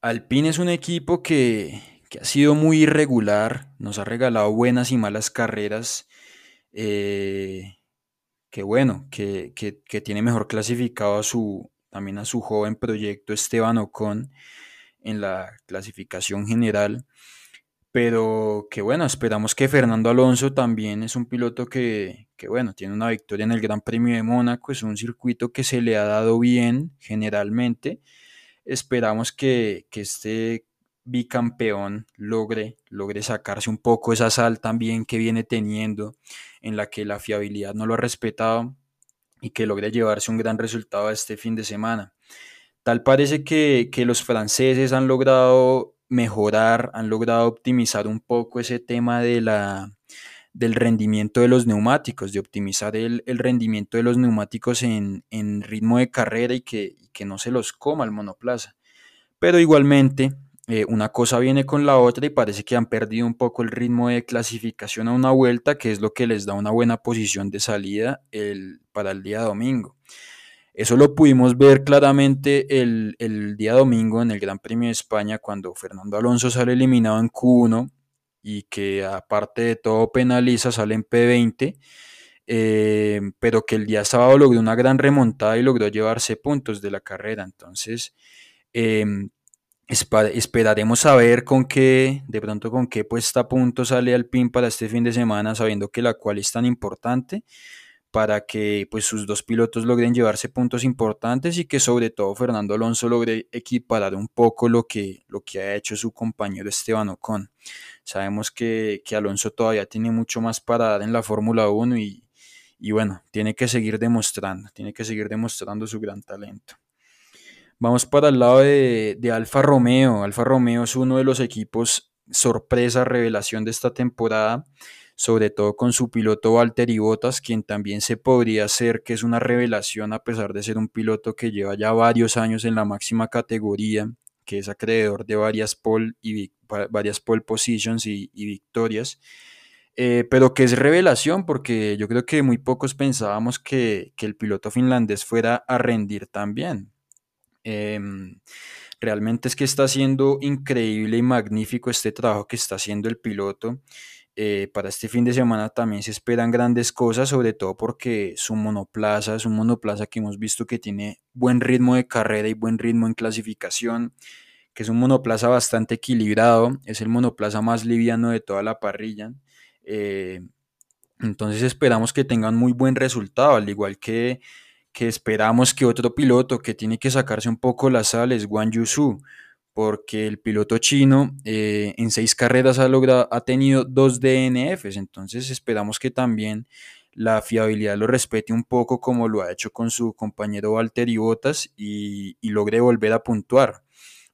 Alpine es un equipo que, ha sido muy irregular, nos ha regalado buenas y malas carreras. Eh, que bueno, que, tiene mejor clasificado a su, también a su joven proyecto Esteban Ocon en la clasificación general. Pero que bueno, esperamos que Fernando Alonso también es un piloto que, que, bueno, tiene una victoria en el Gran Premio de Mónaco, es un circuito que se le ha dado bien generalmente esperamos que, este bicampeón logre, logre sacarse un poco esa sal también que viene teniendo, en la que la fiabilidad no lo ha respetado y que logre llevarse un gran resultado este fin de semana. Tal parece que, que los franceses han logrado mejorar, han logrado optimizar un poco ese tema de la, del rendimiento de los neumáticos, de optimizar el, rendimiento de los neumáticos en, ritmo de carrera y que, que, no se los coma el monoplaza. Pero igualmente, eh, una cosa viene con la otra y parece que han perdido un poco el ritmo de clasificación a una vuelta, que es lo que les da una buena posición de salida el, para el día domingo. Eso lo pudimos ver claramente el, el, día domingo en el Gran Premio de España cuando Fernando Alonso sale eliminado en Q1 y que aparte de todo penaliza, sale en P20, eh, pero que el día sábado logró una gran remontada y logró llevarse puntos de la carrera. Entonces, em, esperaremos a ver con qué, de pronto con qué puesta a punto sale al PIN para este fin de semana, sabiendo que la cual es tan importante para que pues sus dos pilotos logren llevarse puntos importantes y que sobre todo Fernando Alonso logre equiparar un poco lo que, lo que ha hecho su compañero Esteban Ocon. Sabemos que, Alonso todavía tiene mucho más para dar en la Fórmula 1 y, bueno, tiene que seguir demostrando, tiene que seguir demostrando su gran talento. Vamos para el lado de, Alfa Romeo. Alfa Romeo es uno de los equipos sorpresa, revelación de esta temporada sobre todo con su piloto Valtteri Bottas, quien también se podría hacer que es una revelación a pesar de ser un piloto que lleva ya varios años en la máxima categoría, que es acreedor de varias pole, y, varias pole positions y, victorias. Eh, pero que es revelación porque yo creo que muy pocos pensábamos que, el piloto finlandés fuera a rendir tan bien. Em, realmente es que está haciendo increíble y magnífico este trabajo que está haciendo el piloto. Eh, para este fin de semana también se esperan grandes cosas, sobre todo porque su monoplaza es un monoplaza que hemos visto que tiene buen ritmo de carrera y buen ritmo en clasificación, que es un monoplaza bastante equilibrado, es el monoplaza más liviano de toda la parrilla. Eh, entonces esperamos que tengan muy buen resultado, al igual que, que esperamos que otro piloto que tiene que sacarse un poco las sales, Wang Yusu, porque el piloto chino eh, en seis carreras ha, logrado, ha tenido dos DNFs, entonces esperamos que también la fiabilidad lo respete un poco como lo ha hecho con su compañero Valtteri Bottas y, y logre volver a puntuar,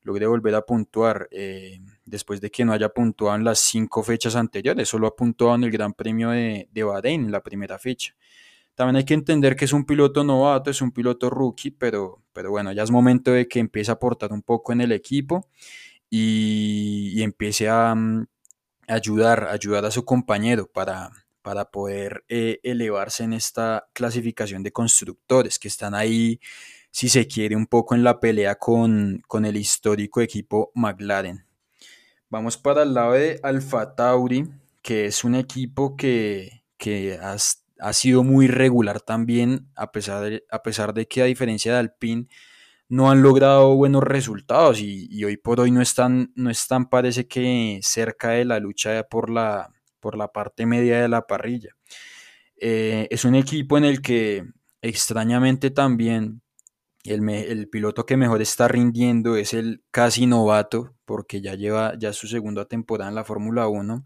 logre volver a puntuar eh, después de que no haya puntuado en las cinco fechas anteriores, solo ha puntuado en el Gran Premio de, de Bahrein en la primera fecha. También hay que entender que es un piloto novato, es un piloto rookie, pero, pero bueno, ya es momento de que empiece a aportar un poco en el equipo y, empiece a, mm, ayudar, ayudar a su compañero para, para poder eh, elevarse en esta clasificación de constructores que están ahí, si se quiere, un poco en la pelea con, con el histórico equipo McLaren. Vamos para el lado de Alfa Tauri, que es un equipo que, que ha, ha, sido muy regular también, a pesar, de, a pesar de que a diferencia de Alpine, no han logrado buenos resultados y, hoy por hoy no están, no están, parece que cerca de la lucha por la, por la parte media de la parrilla. Eh, es un equipo en el que extrañamente también el, el, piloto que mejor está rindiendo es el casi novato, porque ya lleva ya su segunda temporada en la Fórmula 1,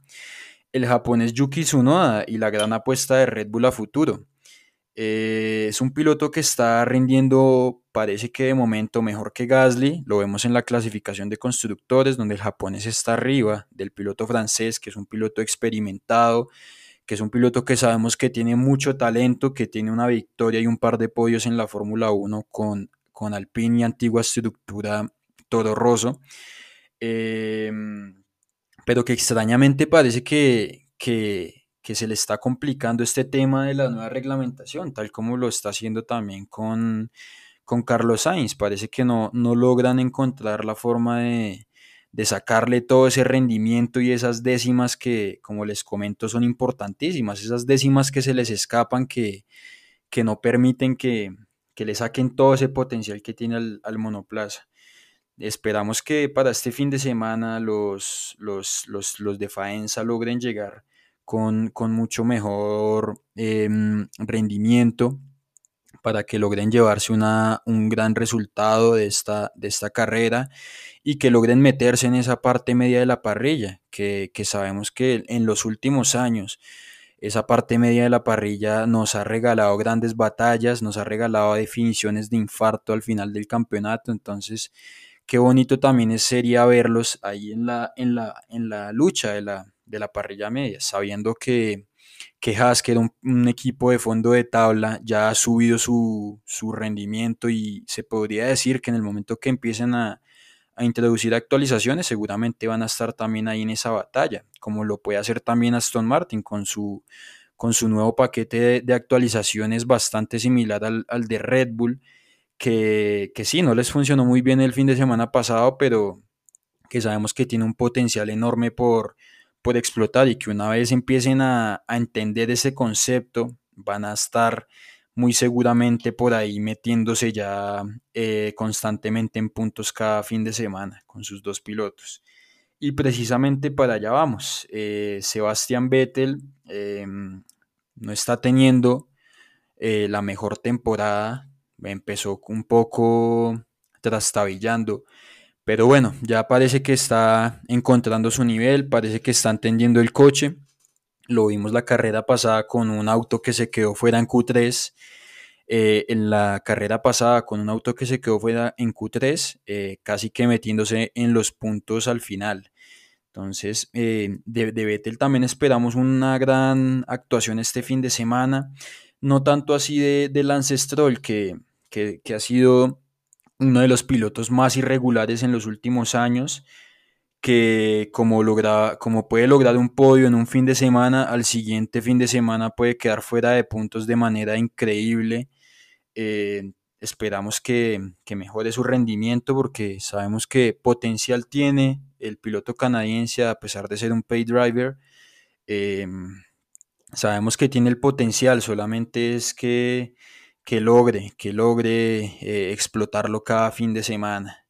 el japonés Yuki Tsunoda y la gran apuesta de Red Bull a futuro. Eh, es un piloto que está rindiendo, parece que de momento mejor que Gasly. Lo vemos en la clasificación de constructores, donde el japonés está arriba del piloto francés, que es un piloto experimentado, que es un piloto que sabemos que tiene mucho talento, que tiene una victoria y un par de podios en la Fórmula 1 con, con Alpine y antigua estructura Toro Rosso. Eh, pero que extrañamente parece que, que, que se le está complicando este tema de la nueva reglamentación, tal como lo está haciendo también con, con Carlos Sainz. Parece que no, no logran encontrar la forma de, de sacarle todo ese rendimiento y esas décimas que, como les comento, son importantísimas, esas décimas que se les escapan, que, que no permiten que, que, le saquen todo ese potencial que tiene al, al monoplaza. Esperamos que para este fin de semana los, los, los, los de Faenza logren llegar con, con mucho mejor eh, rendimiento para que logren llevarse una, un gran resultado de esta, de esta carrera y que logren meterse en esa parte media de la parrilla, que, que sabemos que en los últimos años esa parte media de la parrilla nos ha regalado grandes batallas, nos ha regalado definiciones de infarto al final del campeonato, entonces qué bonito también sería verlos ahí en la, en la, en la lucha de la, de la parrilla media, sabiendo que, que que era un, equipo de fondo de tabla, ya ha subido su, su, rendimiento y se podría decir que en el momento que empiecen a, a, introducir actualizaciones, seguramente van a estar también ahí en esa batalla, como lo puede hacer también Aston Martin con su, con su nuevo paquete de, de actualizaciones bastante similar al, al de Red Bull, que, que sí, no les funcionó muy bien el fin de semana pasado, pero que sabemos que tiene un potencial enorme por por explotar y que una vez empiecen a, a entender ese concepto, van a estar muy seguramente por ahí metiéndose ya eh, constantemente en puntos cada fin de semana con sus dos pilotos. Y precisamente para allá vamos. Eh, Sebastián Vettel eh, no está teniendo eh, la mejor temporada. Empezó un poco trastabillando pero bueno, ya parece que está encontrando su nivel, parece que está entendiendo el coche. Lo vimos la carrera pasada con un auto que se quedó fuera en Q3. Eh, en la carrera pasada con un auto que se quedó fuera en Q3, eh, casi que metiéndose en los puntos al final. Entonces, eh, de, de Vettel también esperamos una gran actuación este fin de semana. No tanto así de, de Lance Stroll, que, que, que ha sido uno de los pilotos más irregulares en los últimos años, que como, logra, como puede lograr un podio en un fin de semana, al siguiente fin de semana puede quedar fuera de puntos de manera increíble. Eh, esperamos que, que, mejore su rendimiento porque sabemos que potencial tiene el piloto canadiense a pesar de ser un pay driver. Eh, sabemos que tiene el potencial, solamente es que que logre, que logre eh, explotarlo cada fin de semana.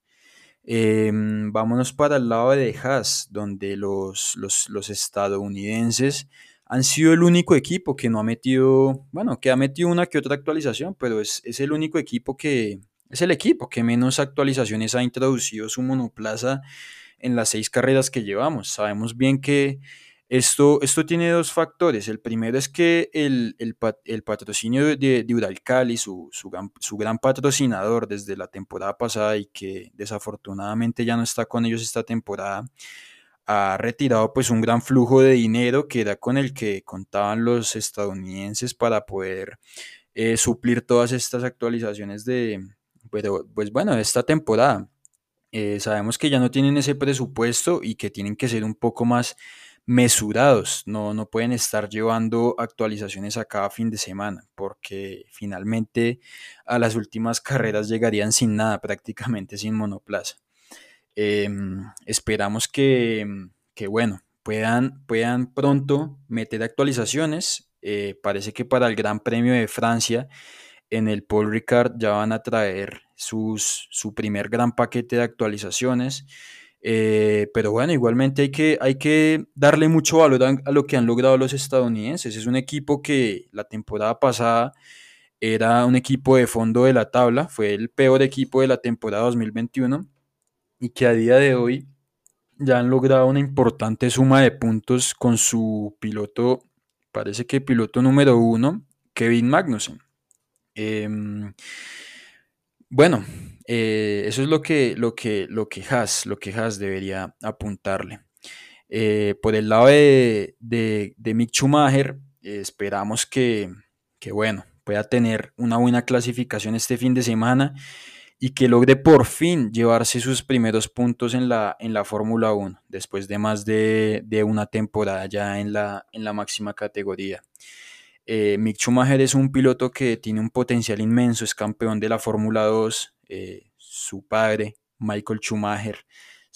Eh, vámonos para el lado de Haas, donde los, los, los, estadounidenses han sido el único equipo que no ha metido, bueno, que ha metido una que otra actualización, pero es, es el único equipo que, es el equipo que menos actualizaciones ha introducido su monoplaza en las seis carreras que llevamos. Sabemos bien que esto, esto tiene dos factores. El primero es que el, el, el patrocinio de, de Uralcali, su, su, su, gran patrocinador desde la temporada pasada y que desafortunadamente ya no está con ellos esta temporada, ha retirado pues un gran flujo de dinero que era con el que contaban los estadounidenses para poder eh, suplir todas estas actualizaciones de, pero pues bueno, esta temporada. Eh, sabemos que ya no tienen ese presupuesto y que tienen que ser un poco más mesurados, no, no pueden estar llevando actualizaciones a cada fin de semana, porque finalmente a las últimas carreras llegarían sin nada, <laughs> prácticamente sin monoplaza. Em, esperamos que, que, bueno, puedan, puedan pronto meter actualizaciones. Eh, parece que para el Gran Premio de Francia en el Paul Ricard ya van a traer sus, su primer gran paquete de actualizaciones. Eh, pero bueno, igualmente hay que, hay que darle mucho valor a, lo que han logrado los estadounidenses. Es un equipo que la temporada pasada era un equipo de fondo de la tabla, fue el peor equipo de la temporada 2021 y que a día de hoy ya han logrado una importante suma de puntos con su piloto, parece que piloto número uno, Kevin Magnussen. Em, bueno, eh, eso es lo que, lo que, lo que Haas, lo que debería apuntarle. Eh, por el lado de, Mick Schumacher, esperamos que, bueno, pueda tener una buena clasificación este fin de semana y que logre por fin llevarse sus primeros puntos en la, en la Fórmula 1, después de más de, una temporada ya en la, en la máxima categoría. Eh, Mick Schumacher es un piloto que tiene un potencial inmenso, es campeón de la Fórmula 2, eh, su padre, Michael Schumacher,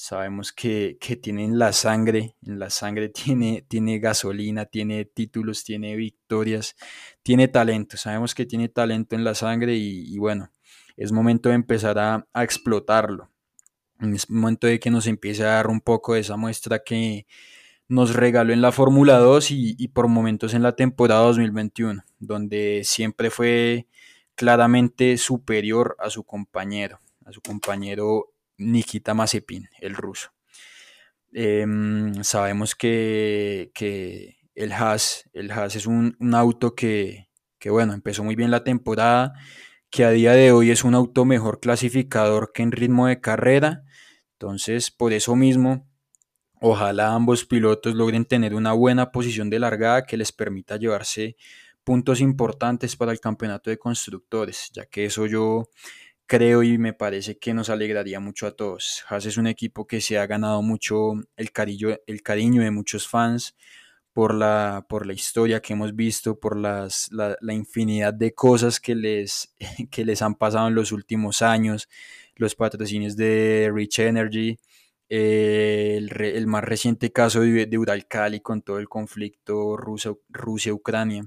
sabemos que, que tiene en la sangre, en la sangre <laughs> tiene, tiene gasolina, tiene títulos, tiene victorias, tiene talento, sabemos que tiene talento en la sangre y, bueno, es momento de empezar a, a, explotarlo. Es momento de que nos empiece a dar un poco de esa muestra que nos regaló en la Fórmula 2 y, y, por momentos en la temporada 2021, donde siempre fue claramente superior a su compañero, a su compañero Nikita Mazepin, el ruso. Em, sabemos que, el Haas, el Haas es un, auto que, bueno, empezó muy bien la temporada, que a día de hoy es un auto mejor clasificador que en ritmo de carrera. Entonces, por eso mismo, ojalá ambos pilotos logren tener una buena posición de largada que les permita llevarse puntos importantes para el campeonato de constructores, ya que eso yo creo y me parece que nos alegraría mucho a todos. Haas es un equipo que se ha ganado mucho el cariño, el cariño de muchos fans por la, por la historia que hemos visto, por las, la, infinidad de cosas que les, <laughs> que les han pasado en los últimos años, los patrocinios de Rich Energy, eh, el, más reciente caso de, de Uralcali con todo el conflicto Rusia-Ucrania.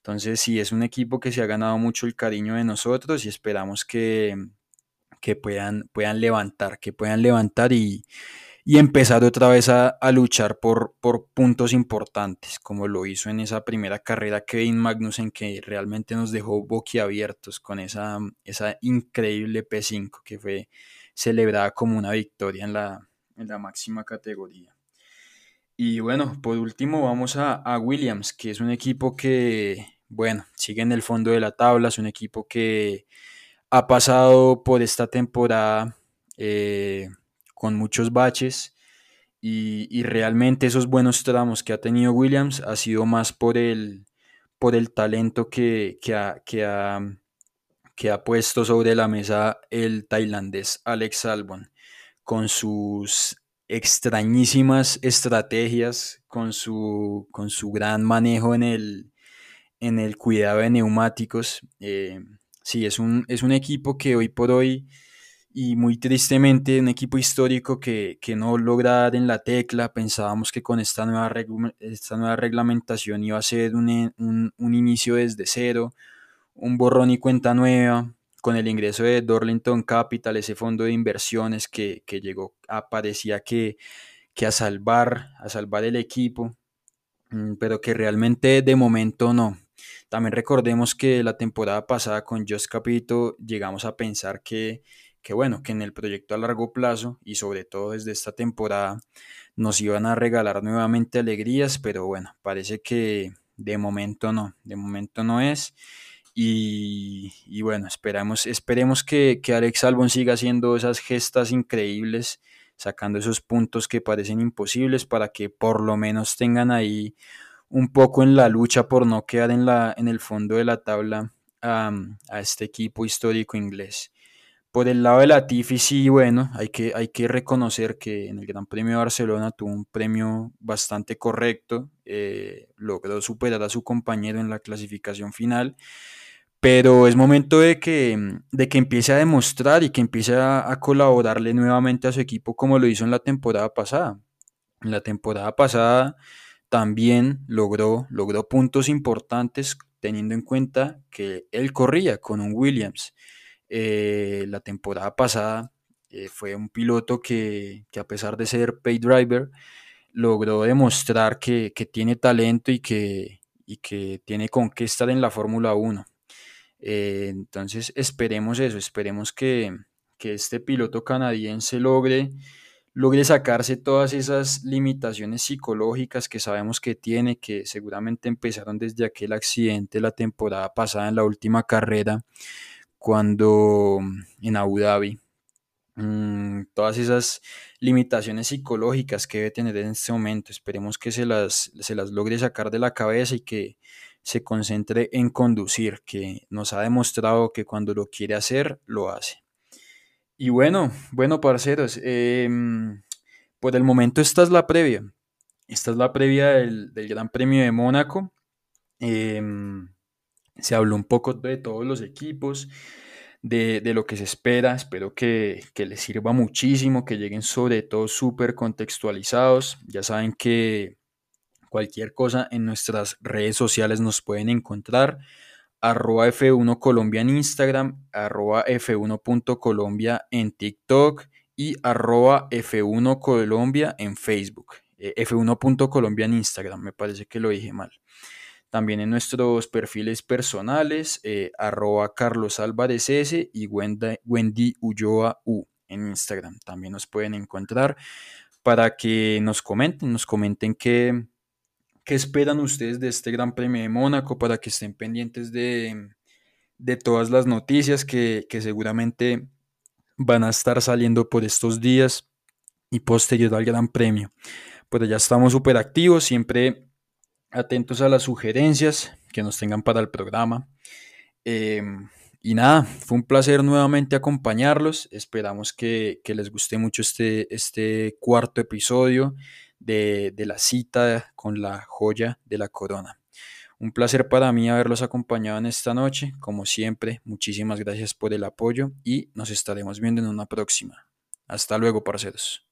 Entonces sí, es un equipo que se ha ganado mucho el cariño de nosotros y esperamos que, que puedan, puedan levantar, que puedan levantar y, empezar otra vez a, luchar por, por, puntos importantes, como lo hizo en esa primera carrera Kevin Magnussen, que realmente nos dejó boquiabiertos con esa, esa increíble P5 que fue celebrada como una victoria en la, en la máxima categoría. Y bueno, por último vamos a, Williams, que es un equipo que, bueno, sigue en el fondo de la tabla, es un equipo que ha pasado por esta temporada eh, con muchos baches y, realmente esos buenos tramos que ha tenido Williams ha sido más por el, por el talento que, que, ha, que, ha, que ha puesto sobre la mesa el tailandés Alex Albon con sus extrañísimas estrategias con su, con su gran manejo en el, en el cuidado de neumáticos. Eh, sí, es un, es un equipo que hoy por hoy, y muy tristemente, un equipo histórico que, no logra dar en la tecla. Pensábamos que con esta nueva, esta nueva reglamentación iba a ser un, un inicio desde cero, un borrón y cuenta nueva con el ingreso de Dorlington Capital, ese fondo de inversiones que, llegó, parecía que, que, a salvar, a salvar el equipo, mm, pero que realmente de momento no. También recordemos que la temporada pasada con Just Capito llegamos a pensar que, que bueno, que en el proyecto a largo plazo y sobre todo desde esta temporada nos iban a regalar nuevamente alegrías, pero bueno, parece que de momento no, de momento no es. Y, bueno, esperamos, esperemos que, Alex Albon siga haciendo esas gestas increíbles, sacando esos puntos que parecen imposibles para que por lo menos tengan ahí un poco en la lucha por no quedar en, la, en el fondo de la tabla a este equipo histórico inglés. Por el lado de la Tifi, sí, bueno, hay que, hay que reconocer que en el Gran Premio de Barcelona tuvo un premio bastante correcto, eh, logró superar a su compañero en la clasificación final, pero es momento de que, de que empiece a demostrar y que empiece a, colaborarle nuevamente a su equipo como lo hizo en la temporada pasada. En la temporada pasada también logró, logró puntos importantes teniendo en cuenta que él corría con un Williams. Eh, la temporada pasada eh, fue un piloto que, a pesar de ser pay driver, logró demostrar que, tiene talento y que, y que tiene con qué estar en la Fórmula 1. Eh, entonces esperemos eso, esperemos que, que este piloto canadiense logre logre sacarse todas esas limitaciones psicológicas que sabemos que tiene, que seguramente empezaron desde aquel accidente la temporada pasada en la última carrera, cuando en Abu Dhabi, mm, todas esas limitaciones psicológicas que debe tener en este momento, esperemos que se las, se las logre sacar de la cabeza y que se concentre en conducir, que nos ha demostrado que cuando lo quiere hacer, lo hace. Y bueno, bueno, parceros, em, por el momento esta es la previa. Esta es la previa del, Gran Premio de Mónaco. Em, se habló un poco de todos los equipos, de, lo que se espera. Espero que, que, les sirva muchísimo, que lleguen sobre todo súper contextualizados. Ya saben que cualquier cosa en nuestras redes sociales nos pueden encontrar arroba F1 Colombia en Instagram, arroba F1.colombia en TikTok y arroba F1 Colombia en Facebook. Eh, F1.colombia en Instagram, me parece que lo dije mal. También en nuestros perfiles personales, eh, arroba Carlos Álvarez S y Wendy, Wendy Ulloa U en Instagram. También nos pueden encontrar para que nos comenten, nos comenten qué, ¿Qué esperan ustedes de este Gran Premio de Mónaco para que estén pendientes de, todas las noticias que, seguramente van a estar saliendo por estos días y posterior al Gran Premio? Pues ya estamos súper activos, siempre atentos a las sugerencias que nos tengan para el programa. Em, y nada, fue un placer nuevamente acompañarlos. Esperamos que, que les guste mucho este, este cuarto episodio de, la cita con la joya de la corona. Un placer para mí haberlos acompañado en esta noche. Como siempre, muchísimas gracias por el apoyo y nos estaremos viendo en una próxima. Hasta luego, parceros.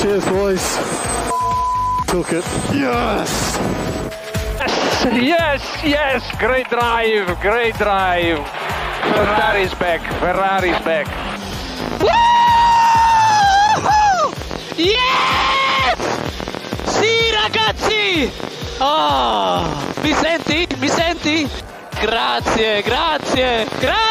Cheers, boys. Took it. Yes! <laughs> Yes, yes, great drive, great drive. Ferrari's back, Ferrari's back. Woo! Yes! Sì, ragazzi! Oh, mi senti? Mi senti? Grazie, grazie, grazie!